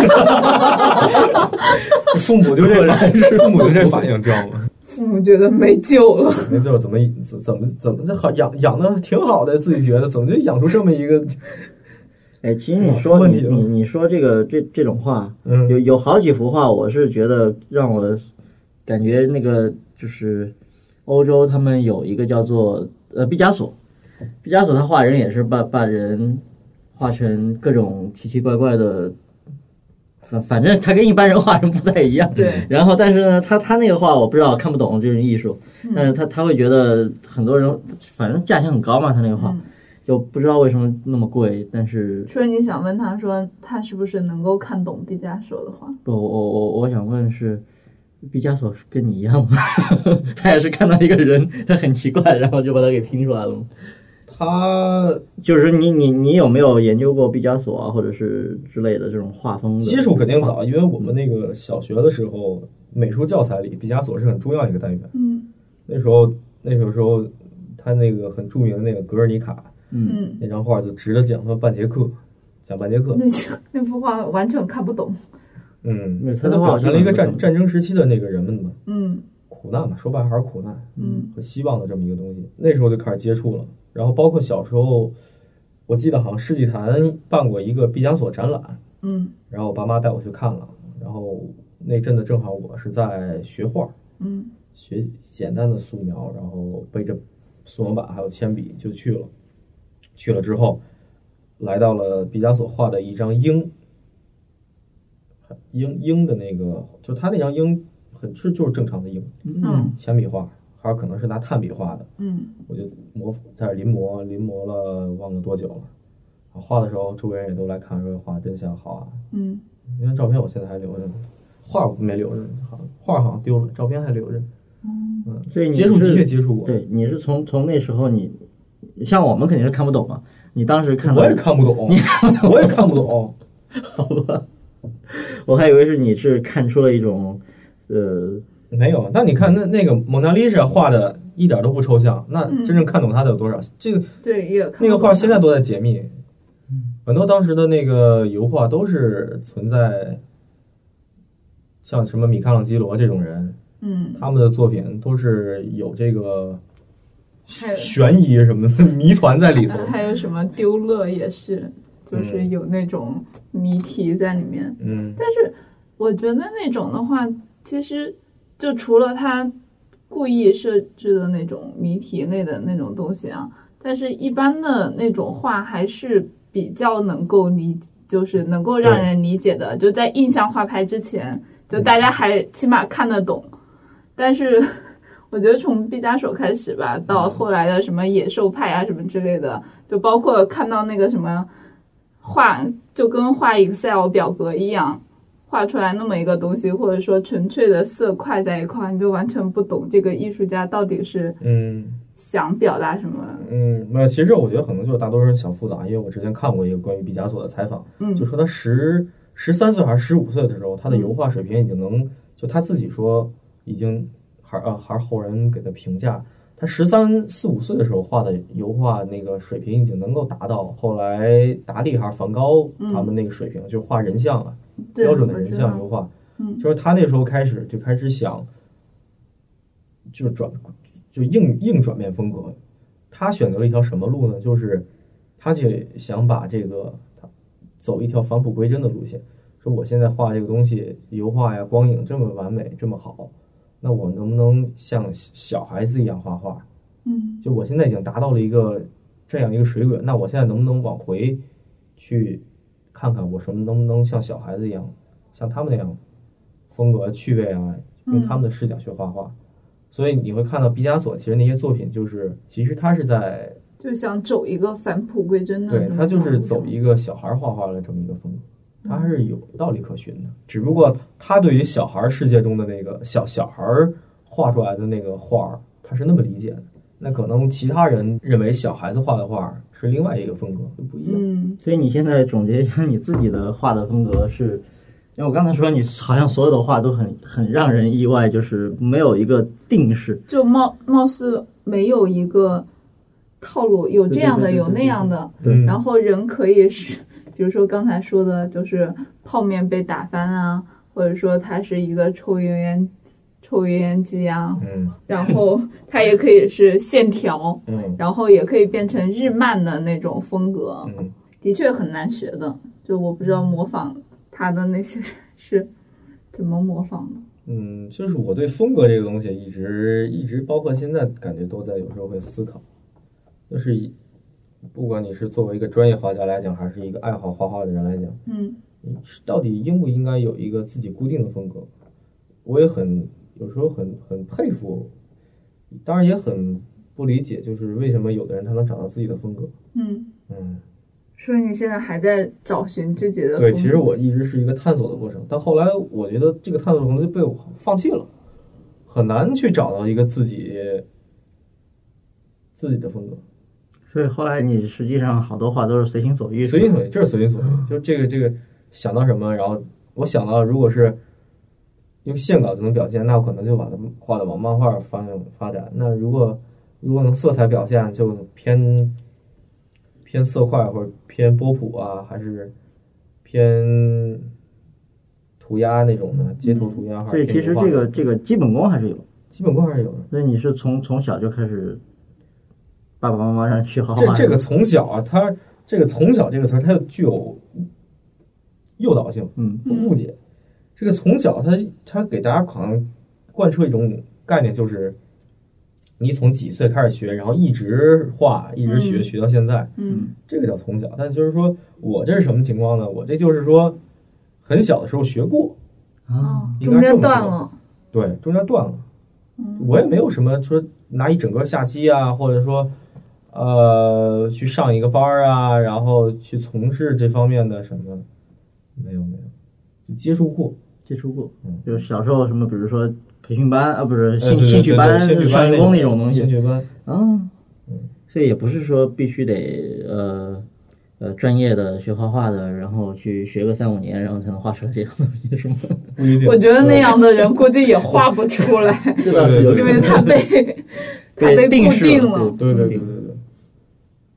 这父母就这反应，父母就这反应，知道吗？父母觉得没救了。没救，怎么怎怎么怎么这好养养的挺好的，自己觉得怎么就养出这么一个？哎，其实你说你问题了你你说这个这这种话，嗯有有好几幅画，我是觉得让我感觉那个就是欧洲他们有一个叫做呃毕加索，毕加索他画人也是把把人画成各种奇奇怪怪的，反反正他跟一般人画人不太一样。对，然后，但是呢，他他那个画我不知道看不懂这种艺术，但是他他会觉得很多人反正价钱很高嘛，他那个画、嗯。就不知道为什么那么贵，但是所以你想问他说，他是不是能够看懂毕加索的画？不，我我我我想问是，毕加索是跟你一样吗？他也是看到一个人，他很奇怪，然后就把他给拼出来了吗？他就是你你你有没有研究过毕加索啊，或者是之类的这种画风的？基础肯定早，因为我们那个小学的时候，美术教材里毕加索是很重要一个单元。嗯那时候那时候时候他那个很著名的那个《格尔尼卡》嗯，嗯，那张画，就值得讲他半节课，讲半节课。那那幅画完全看不懂。嗯那，他都表现了一个战战争时期的那个人们嘛，嗯。苦难嘛，说白了还是苦难嗯。和希望的这么一个东西。那时候就开始接触了，然后包括小时候，我记得好像世纪坛办过一个毕加索展览，嗯。然后我爸妈带我去看了，然后那阵子正好我是在学画，嗯。学简单的素描，然后背着素描板还有铅笔就去了。去了之后，来到了毕加索画的一张鹰，鹰鹰的那个，就他那张鹰很是就是正常的鹰，嗯铅笔画，还有可能是拿炭笔画的。嗯我就模在这临摹，临摹了忘了多久了。画的时候，周围人也都来看，说画真像，好啊。嗯因为照片我现在还留着呢，画我没留着，好像画好像丢了，照片还留着。嗯，所以你接触的确接触过，对，你是从从那时候你，像我们肯定是看不懂嘛，你当时看我也看不懂，我也看不懂。好吧，我还以为是你是看出了一种，呃，没有，那你看那那个蒙娜丽莎画的一点都不抽象，那嗯真正看懂它的有多少？这个对，也看那个画现在都在解密，很多当时的那个油画都是存在，像什么米开朗基罗这种人，嗯，他们的作品都是有这个悬疑什么的 谜团在里头。呃还有什么丢勒也是，就是有那种谜题在里面。嗯但是我觉得那种的话，其实就除了他故意设置的那种谜题类的那种东西啊，但是一般的那种画还是比较能够理，就是能够让人理解的。就在印象画派之前，就大家还起码看得懂。但是我觉得从毕加索开始吧，到后来的什么野兽派啊什么之类的，就包括看到那个什么画，就跟画 Excel 表格一样。画出来那么一个东西，或者说纯粹的色块在一块，你就完全不懂这个艺术家到底是嗯想表达什么。嗯，没有，其实我觉得可能就是大多数人想复杂，因为我之前看过一个关于毕加索的采访，嗯，就说他十十三岁还是十五岁的时候，他的油画水平已经能，就他自己说已经还呃还是后人给他评价，他十三四五岁的时候画的油画那个水平已经能够达到后来达利还是梵高他们那个水平，就画人像啊。标准的人像油画，嗯，就是他那时候开始就开始想，就转就硬硬转变风格。他选择了一条什么路呢？就是他就想把这个他走一条返璞归真的路线。说我现在画这个东西，油画呀、光影这么完美，这么好，那我能不能像小孩子一样画画？嗯，就我现在已经达到了一个这样一个水准，那我现在能不能往回去？看看我什么能不能像小孩子一样，像他们那样风格趣味啊，用他们的视角去画画。所以你会看到毕加索其实那些作品，就是其实他是在就想走一个返璞归真的，对他就是走一个小孩画画的这么一个风格，他还是有道理可循的。只不过他对于小孩世界中的那个小小孩画出来的那个画儿，他是那么理解的。那可能其他人认为小孩子画的画是另外一个风格，就不一样。嗯，所以你现在总结一下你自己的画的风格是，因为我刚才说你好像所有的画都很很让人意外，就是没有一个定式，就貌貌似没有一个套路，有这样的，有那样的，对，然后人可以是，比如说刚才说的，就是泡面被打翻啊，或者说它是一个抽油烟。抽油烟机啊，嗯，然后它也可以是线条，嗯，然后也可以变成日漫的那种风格，嗯，的确很难学的。就我不知道模仿他的那些是怎么模仿的。嗯，就是我对风格这个东西一直一直，包括现在感觉都在有时候会思考，就是不管你是作为一个专业画家来讲，还是一个爱好画画的人来讲，嗯，你到底应不应该有一个自己固定的风格？我也很。有时候很很佩服，当然也很不理解，就是为什么有的人他能找到自己的风格。嗯嗯，所以你现在还在找寻自己的对，其实我一直是一个探索的过程，但后来我觉得这个探索可能就被我放弃了，很难去找到一个自己自己的风格。所以后来你实际上好多画都是随心所欲，随心所欲，就是随心所欲，就这个这个想到什么，然后我想到如果是。用线稿就能表现，那我可能就把它画的往漫画方向发展。那如果如果用色彩表现，就偏偏色块或者偏波普啊，还是偏涂鸦那种的街头涂鸦。所以其实这个这个基本功还是有，基本功还是有的。所以你是从从小就开始爸爸妈妈让你学画画。这这个从小啊，他这个从小这个词儿，它具有诱导性，嗯，误解。这个从小他他给大家可能贯彻一种概念，就是你从几岁开始学，然后一直画，一直学，学到现在，嗯，这个叫从小。但就是说我这是什么情况呢？我这就是说很小的时候学过啊，中间断了，对，中间断了。我也没有什么说拿一整个下期啊，或者说呃去上一个班啊，然后去从事这方面的什么，没有没有，接触过。接触过，嗯，就是小时候什么，比如说培训班啊，不是兴兴趣班、少年宫那种东西，兴趣班，嗯，所以也不是说必须得呃呃专业的学画画的，然后去学个三五年，然后才能画出来这样东西，是吗？不一定。我觉得那样的人估计也画不出来，对对对，因为他被他被定固定了，对对对对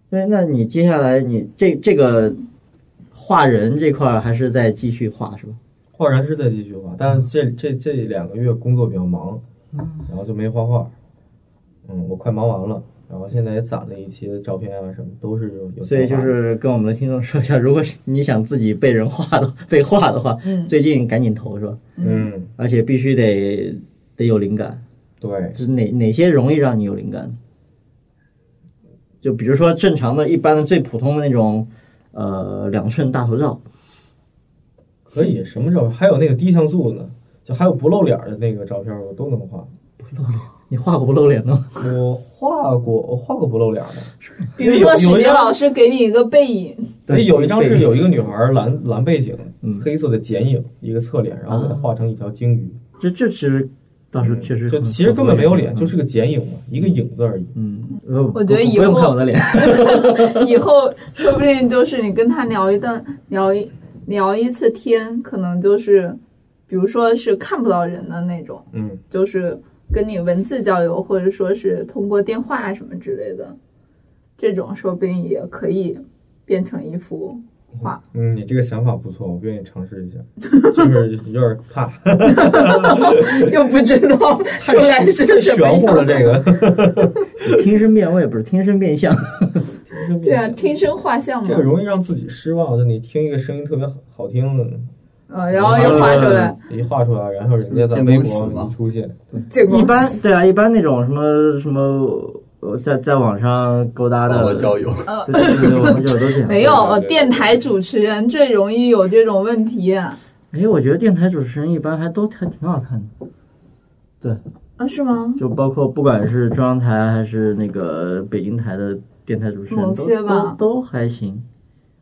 对。对，那你接下来你这这个画人这块还是在继续画是吧？画人是在继续画，但是这这这两个月工作比较忙，然后就没画画。嗯，我快忙完了，然后现在也攒了一些照片啊，什么都是有。所以就是跟我们的听众说一下，如果你想自己被人画的被画的话，嗯，最近赶紧投是吧？嗯，而且必须得得有灵感。对，是哪哪些容易让你有灵感？就比如说正常的一般的最普通的那种。呃两寸大头照，可以，什么照片？还有那个低像素的，就还有不露脸的那个照片，我都能画。不露脸你画过不露脸的吗？我画过，我画过不露脸的。比如说史杰老师给你一个背影，对，有一张是有一个女孩蓝蓝背景嗯，黑色的剪影，一个侧脸，然后给她画成一条鲸鱼。这这其实倒是确实，就其实根本没有脸，嗯就是个剪影嘛，一个影子而已。嗯，呃我觉得以后不用后看我的脸 以后说不定就是你跟他聊一段聊一聊一次天，可能就是比如说是看不到人的那种，嗯，就是跟你文字交流，或者说是通过电话什么之类的，这种说不定也可以变成一幅画。嗯，你这个想法不错，我愿意尝试一下，就是有点怕 又不知道太出来是太什么玄乎了，样。这个。听声辨位不是听声辨相，对啊，听声画像嘛这，个容易让自己失望。就你听一个声音特别好听的，呃，然后又画出来，一画出来，然后人家在微博一出现，一般对啊，一般那种什么什么呃在在网上勾搭的交友，呃对对对对，网交友都这样。没有电台主持人最容易有这种问题啊？哎，我觉得电台主持人一般还都还挺好看的，对啊是吗？就包括不管是中央台还是那个北京台的电台主持人都都都还行。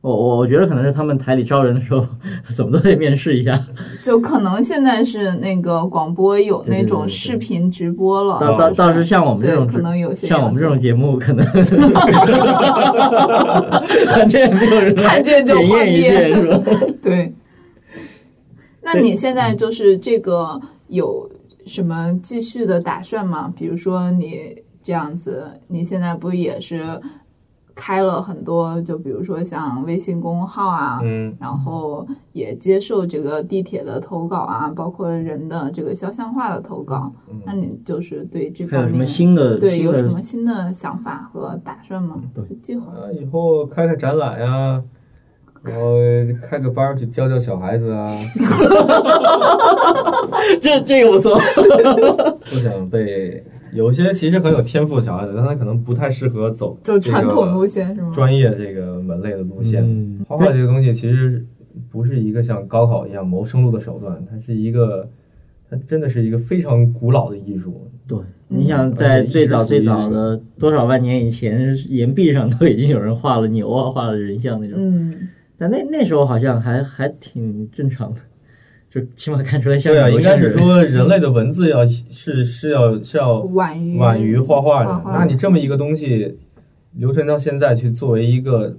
我我我觉得可能是他们台里招人的时候，怎么都得面试一下。就可能现在是那个广播有那种视频直播了，到到到是像我们这种，可能有些像我们这种 节目，可能反正也没有人看见就检验一幻灭遍，是吧？求 对。那你现在就是这个有什么继续的打算吗？比如说你这样子，你现在不也是开了很多，就比如说像微信公众号啊，嗯，然后也接受这个地铁的投稿啊，包括人的这个肖像画的投稿。嗯那你就是对这方面有什么新的对有什么新的想法和打算吗？对计划。啊，以后开开展览呀，然后开个班儿去教教小孩子啊，这这个不错，不想被有些其实很有天赋的小孩子，但他可能不太适合走就这个传统路线是吗？专业这个门类的路线。嗯画画这个东西其实不是一个像高考一样谋生路的手段，它是一个，它真的是一个非常古老的艺术。对，你想在嗯最早最早的多少万年以前，岩壁上都已经有人画了牛啊，画了人像那种。嗯，但那那时候好像还还挺正常的，就起码看出来像对啊，应该是说人类的文字要是是要是要晚于晚于画画的。那你这么一个东西流传到现在，去作为一个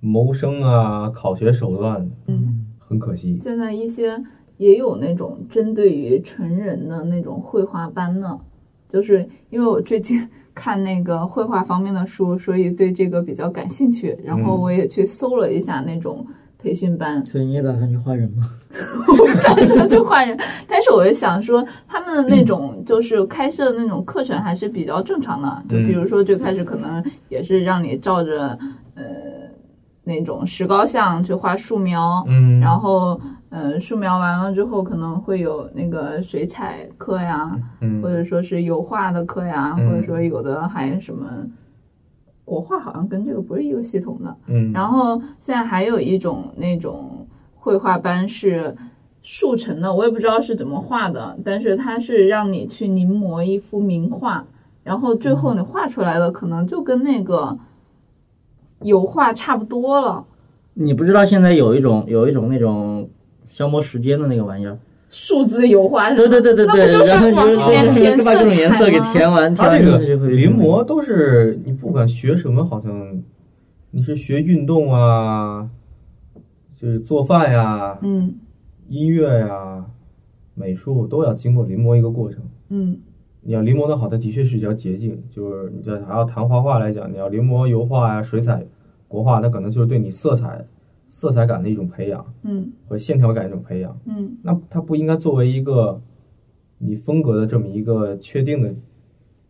谋生啊考学手段，嗯，很可惜。现在一些也有那种针对于成人的那种绘画班呢，就是因为我最近 看那个绘画方面的书，所以对这个比较感兴趣，然后嗯我也去搜了一下那种培训班，所以你也打算去画人吗？我打算去画人。但是我就想说，他们的那种就是开设的那种课程还是比较正常的，就比如说最开始可能也是让你照着呃那种石膏像去画素描，嗯，然后呃素描完了之后可能会有那个水彩课呀，嗯或者说是油画的课呀，嗯或者说有的还什么。国画好像跟这个不是一个系统的，嗯，然后现在还有一种那种绘画班是速成的，我也不知道是怎么画的，但是它是让你去临摹一幅名画，然后最后你画出来的可能就跟那个油画差不多了。你不知道现在有一种有一种那种消磨时间的那个玩意儿，数字油画是吧？对对对对对，然后就是面填把各种颜色给填完，它这个临摹都是你不管学什么，好像你是学运动啊，就是做饭呀、嗯音乐呀、美术都要经过临摹一个过程。嗯你要临摹的好，它的确是一条捷径。就是你要还要谈画画来讲，你要临摹油画呀、水彩、国画，它可能就是对你色彩、色彩感的一种培养嗯和线条感一种培养。嗯那它不应该作为一个你风格的这么一个确定的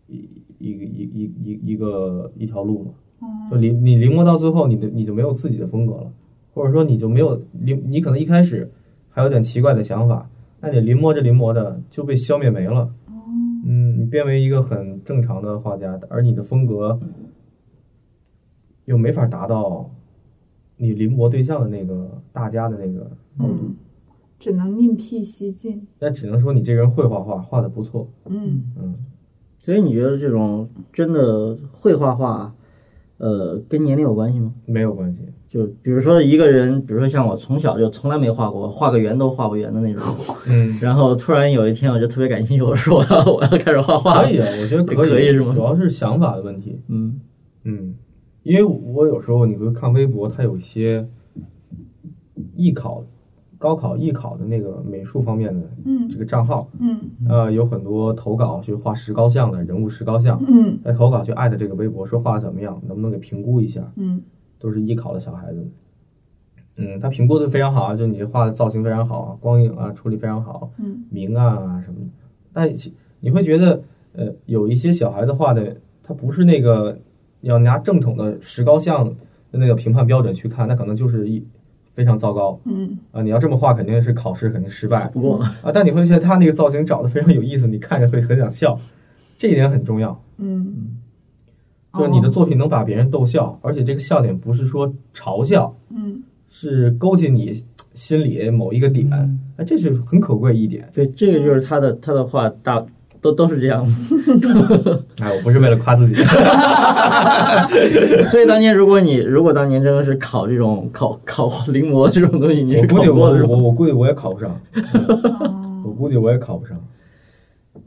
一一个一一一一个一条路嘛？就嗯临你临摹到最后，你的你就没有自己的风格了，或者说你就没有临，你可能一开始还有点奇怪的想法，那你临摹着临摹着就被消灭没了。嗯，你变为一个很正常的画家，而你的风格又没法达到你临摹对象的那个大家的那个高度。嗯，只能另辟蹊径。那只能说你这个人会画画，画的不错。嗯嗯，所以你觉得这种真的会画画，呃，跟年龄有关系吗？没有关系。就比如说一个人，比如说像我从小就从来没画过，画个圆都画不圆的那种。嗯，然后突然有一天我就特别感兴趣，我说我要我要开始画画。可以啊，我觉得可以，可以是吗主要是想法的问题。嗯嗯，因为我有时候你会看微博，它有一些艺考、高考艺考的那个美术方面的嗯这个账号，嗯呃，有很多投稿去画石膏像的人物石膏像，嗯来投稿去艾特这个微博，说画的怎么样，能不能给评估一下。嗯都是艺考的小孩子。嗯，他评估的非常好啊，就你画的造型非常好啊，光影啊处理非常好，嗯明暗啊什么的。但其你会觉得，呃，有一些小孩子画的，他不是那个要拿正统的石膏像的那个评判标准去看，那可能就是一非常糟糕嗯啊。你要这么画，肯定是考试肯定失败不过啊。但你会觉得他那个造型找的非常有意思，你看着会很想笑，这一点很重要。嗯，就是你的作品能把别人逗笑，而且这个笑点不是说嘲笑，嗯是勾起你心里某一个点，哎，这是很可贵一点。对，这个就是他的他的画大都都是这样。哎，我不是为了夸自己，所以当年如果你如果当年真的是考这种考考临摹这种东西，你是我估计我考过的是吧我我估计我也考不上，哦 我估计我也考不上。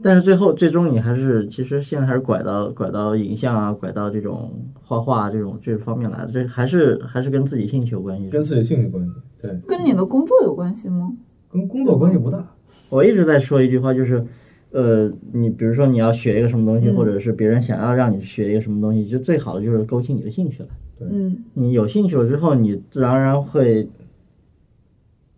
但是最后最终你还是其实现在还是拐到拐到影像啊，拐到这种画画这种这方面来的，这还是还是跟自己兴趣有关系。跟自己兴趣关系，对，跟你的工作有关系吗？跟工作关系不大。我一直在说一句话，就是，呃，你比如说你要学一个什么东西，嗯或者是别人想要让你学一个什么东西，就最好的就是勾起你的兴趣来。嗯你有兴趣了之后，你自然而然会，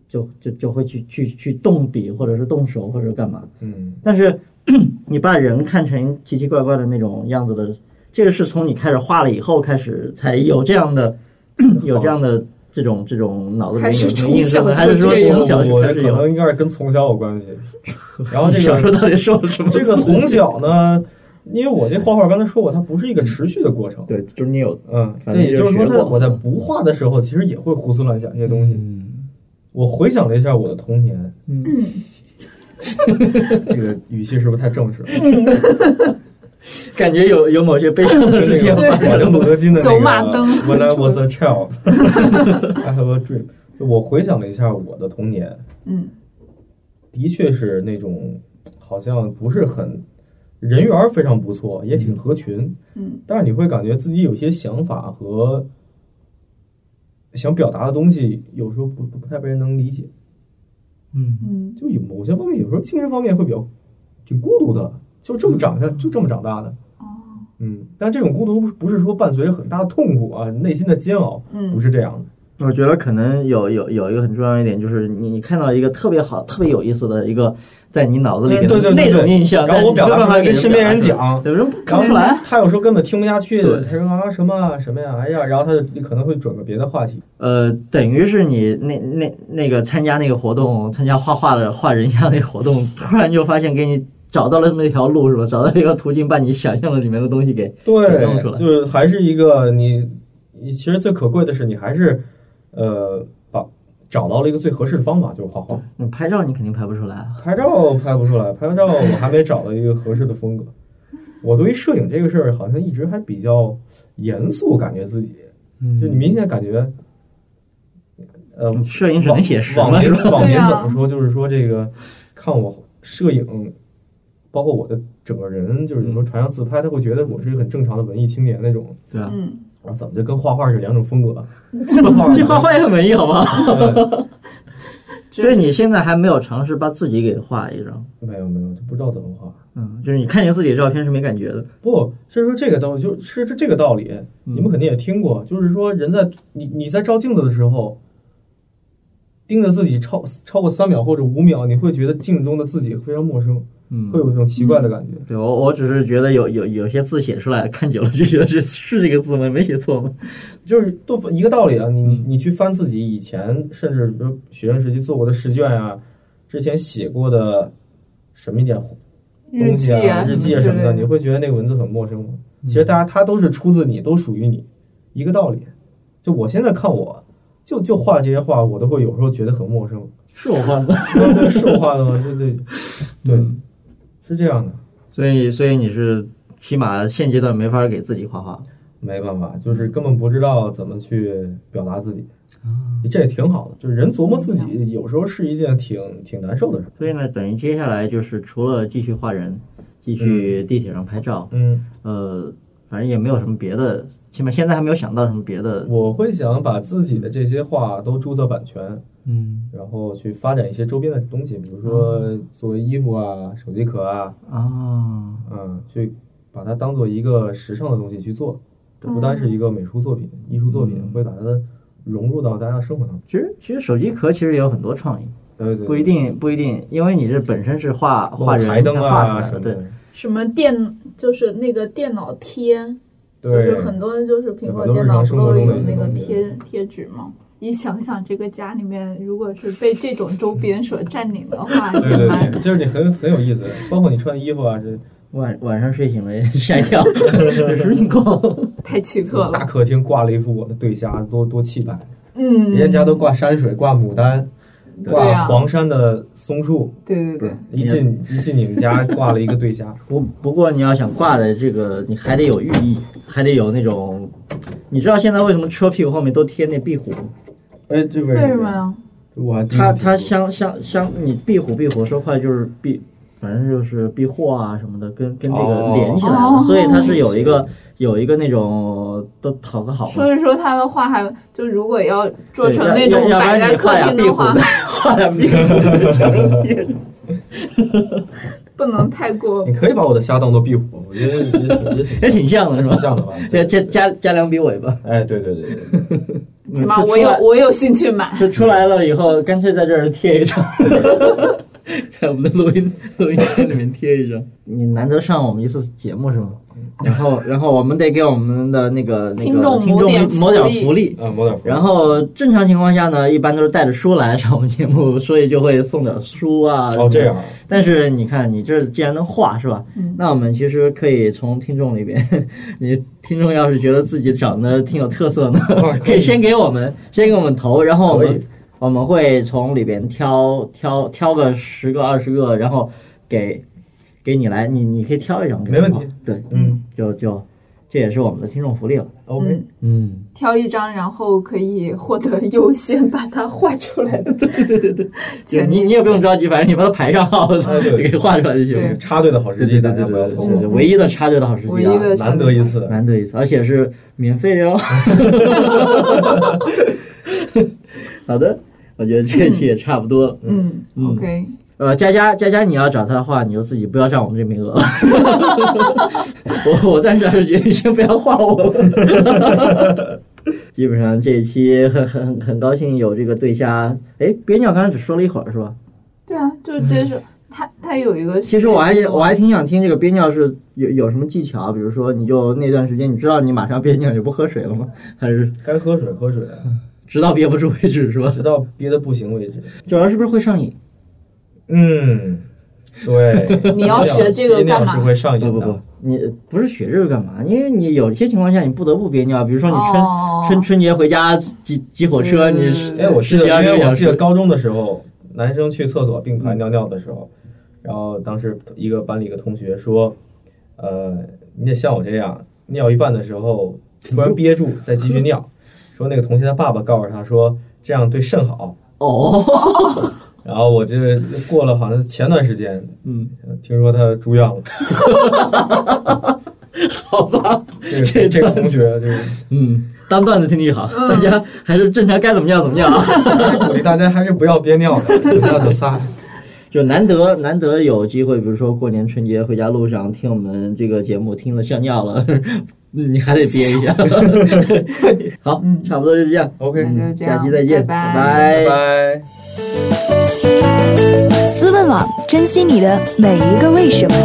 就就就会去去去动笔，或者是动手，或者是干嘛。嗯，但是 你把人看成奇奇怪怪的那种样子的，这个是从你开始画了以后开始才有这样的 有这样的这种这种脑子里面有这么印象的，还是说从小就我可开始有？能应该是跟从小有关系。然后这你小时候个到底受了什么？这个从小呢，因为我这画画刚才说过，它不是一个持续的过程。对，就是你有嗯，反正这也就是说，我在不画的时候，其实也会胡思乱想一些东西。嗯我回想了一下我的童年，嗯，这个语气是不是太正式了？感觉有有某些悲伤的事情马丁路德金的那个走马灯。When I was a child, I have a dream。我回想了一下我的童年，嗯。的确是那种好像不是很人缘非常不错，也挺合群，嗯。但是你会感觉自己有些想法和想表达的东西，有时候不不太被人能理解。嗯。嗯。就有某些方面，有时候精神方面会比较挺孤独的，就这么长下，就这么长大的。哦嗯，但这种孤独不是不是说伴随很大的痛苦啊，内心的煎熬，不嗯是这样的。我觉得可能有有有一个很重要一点，就是你你看到一个特别好、特别有意思的一个在你脑子里边嗯对对对那种印象，然后我表达出来跟身边人讲，有人讲不出来。他有时候根本听不下去对，他说啊什么啊什么呀，哎呀，然后他就可能会转个别的话题。呃，等于是你那那那个参加那个活动，参加画画的画人像那个活动，突然就发现给你找到了那么一条路，是吧？找到一个途径，把你想象的里面的东西给对弄出对，来。就是还是一个你，你其实最可贵的是你还是呃把找到了一个最合适的方法，就是画画。你拍照你肯定拍不出来啊。拍照拍不出来，拍照我还没找到一个合适的风格。我对于摄影这个事儿，好像一直还比较严肃，感觉自己嗯就你明显感觉，呃，摄影只能写实往嘛，是吧？年往年怎么说？就是说这个看我摄影，包括我的整个人，就是有时候传上自拍，他会觉得我是一个很正常的文艺青年那种。对啊，嗯，啊，怎么就跟画画是两种风格？这画画也很文艺，好吗？呃 所以你现在还没有尝试把自己给画一张，没有没有，就不知道怎么画。嗯，就是你看见自己的照片是没感觉的，不是说这个东西，就是这这个道理，你们肯定也听过，就是说人在你你在照镜子的时候，盯着自己超超过三秒或者五秒，你会觉得镜中的自己非常陌生，嗯会有一种奇怪的感觉。对我我只是觉得有有有些字写出来看久了就觉得是是这个字吗？没写错吗？就是都一个道理啊，你你你去翻自己以前，甚至比如学生时期做过的试卷啊，之前写过的什么一点东西啊，日记啊什么的，你会觉得那个文字很陌生吗？其实大家它都是出自你，都属于你，一个道理。就我现在看我，就就画这些画，我都会有时候觉得很陌生。是我画的，对对，是我画的吗？对对 对，嗯是这样的。所以所以你是起码现阶段没法给自己画画。没办法，就是根本不知道怎么去表达自己，这也挺好的。就是人琢磨自己，有时候是一件挺挺难受的事。所以呢，等于接下来就是除了继续画人，继续地铁上拍照，嗯，呃，反正也没有什么别的，起码现在还没有想到什么别的。我会想把自己的这些画都注册版权，嗯。然后去发展一些周边的东西，比如说作为衣服啊、手机壳啊，啊，嗯，去把它当做一个时尚的东西去做，这不单是一个美术作品、艺术作品，会把它融入到大家生活当中。其实其实手机壳其实也有很多创意，对对，不一定不一定，因为你这本身是画画人台灯才画啊出来的，对什么的，什么电就是那个电脑贴，就是，很多就是苹果电脑不日常生活都有那个贴贴纸吗？一想想这个家里面，如果是被这种周边所占领的话，对对对，就是你很很有意思，包括你穿衣服啊，这晚晚上睡醒了吓一跳，这是你光。太奇特了。大客厅挂了一幅我的对虾，多多气派。嗯，人家家都挂山水，挂牡丹，对挂啊黄山的松树。对对对，一进一进你们家，挂了一个对虾。不不过你要想挂的这个，你还得有寓意，还得有那种，你知道现在为什么车屁股后面都贴那壁虎吗？哎，这为为什么？呀？我还第一次它它听说相相相，你壁虎壁虎说话就是避，反正就是避祸啊什么的，跟跟这个哦连起来所以它是有一个有一个那种都讨个好。所以说他的话还就如果要做成那种要要不然你摆在客厅的话，画俩壁虎在墙上贴着。不能太过你可以把我的虾当做壁虎，我觉得也挺也挺像的是吧挺？像的吧？加加加加两笔尾巴，哎，对对对对对，起码我有我有兴趣买。就出来了以后，干脆在这儿贴一张，在我们的录音录音间里面贴一张。你难得上我们一次节目是吗？然后，然后我们得给我们的那个那个听众听谋点众谋点福利。啊，谋点福利然后正常情况下呢，一般都是带着书来上我们节目，所以就会送点书啊。哦这样。但是你看，你这既然能画是吧？嗯那我们其实可以从听众里边，你听众要是觉得自己长得挺有特色呢，可以先给我们，先给我们投，然后我们我们会从里边挑挑挑个十个二十个，然后给给你来，你你可以挑一张，没问题。对，嗯就就这也是我们的听众福利了。，OK，嗯嗯，挑一张，然后可以获得 优先把它画出来的。对对对对，就 你你也不用着急，反正你把它排上号，哎对 给画出来就行对。插队的好时机，对对大家不要对对唯一的插队的好时机啊，唯一的难得一次。难得一次，而且是免费的哦。好的，我觉得这期也差不多嗯，OK，呃，佳佳，佳佳，你要找他的话，你就自己不要占我们这名额 了。我我暂时还是决定先不要画我了。基本上这一期很很很高兴有这个对虾，哎，边鸟刚才只说了一会儿是吧？对啊，就这是他他有一个。其实我还我还挺想听这个憋尿是有有什么技巧，比如说你就那段时间你知道你马上憋尿，就不喝水了吗？还是该喝水喝水，直到憋不住为止是吧？直到憋得不行为止。主要是不是会上瘾？嗯，对。你要学这个干嘛憋尿是会上瘾的。不不不，你不是学这个干嘛？因为你有些情况下你不得不憋尿，比如说你春、哦春春节回家挤挤火车，嗯你是哎，我记得，因为我记得高中的时候，男生去厕所并排尿尿的时候，然后当时一个班里一个同学说，呃，你得像我这样，尿一半的时候突然憋住，再继续尿。说那个同学他爸爸告诉他说，这样对肾好。哦，然后我这过了好像前段时间，嗯，听说他住院了。好吧，这个这个同学就是 嗯，当段子听就好，大家还是正常该怎么尿怎么尿啊。鼓励大家还是不要憋尿的，憋尿就撒。就难得难得有机会，比如说过年春节回家路上听我们这个节目，听了笑尿了，你还得憋一下。好，差不多就这样。OK，那就这样下期再见，拜拜拜拜。思问网，珍惜你的每一个为什么。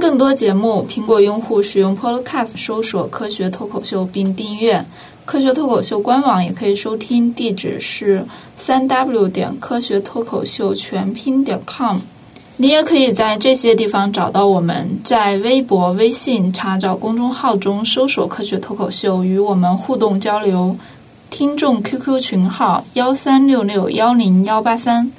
更多节目，苹果用户使用 Podcast 搜索“科学脱口秀”并订阅。科学脱口秀官网也可以收听，地址是三 w 点科学脱口秀全拼点 com。你也可以在这些地方找到我们，在微博、微信查找公众号中搜索“科学脱口秀”，与我们互动交流。听众 qq 群号幺三六六幺零幺八三。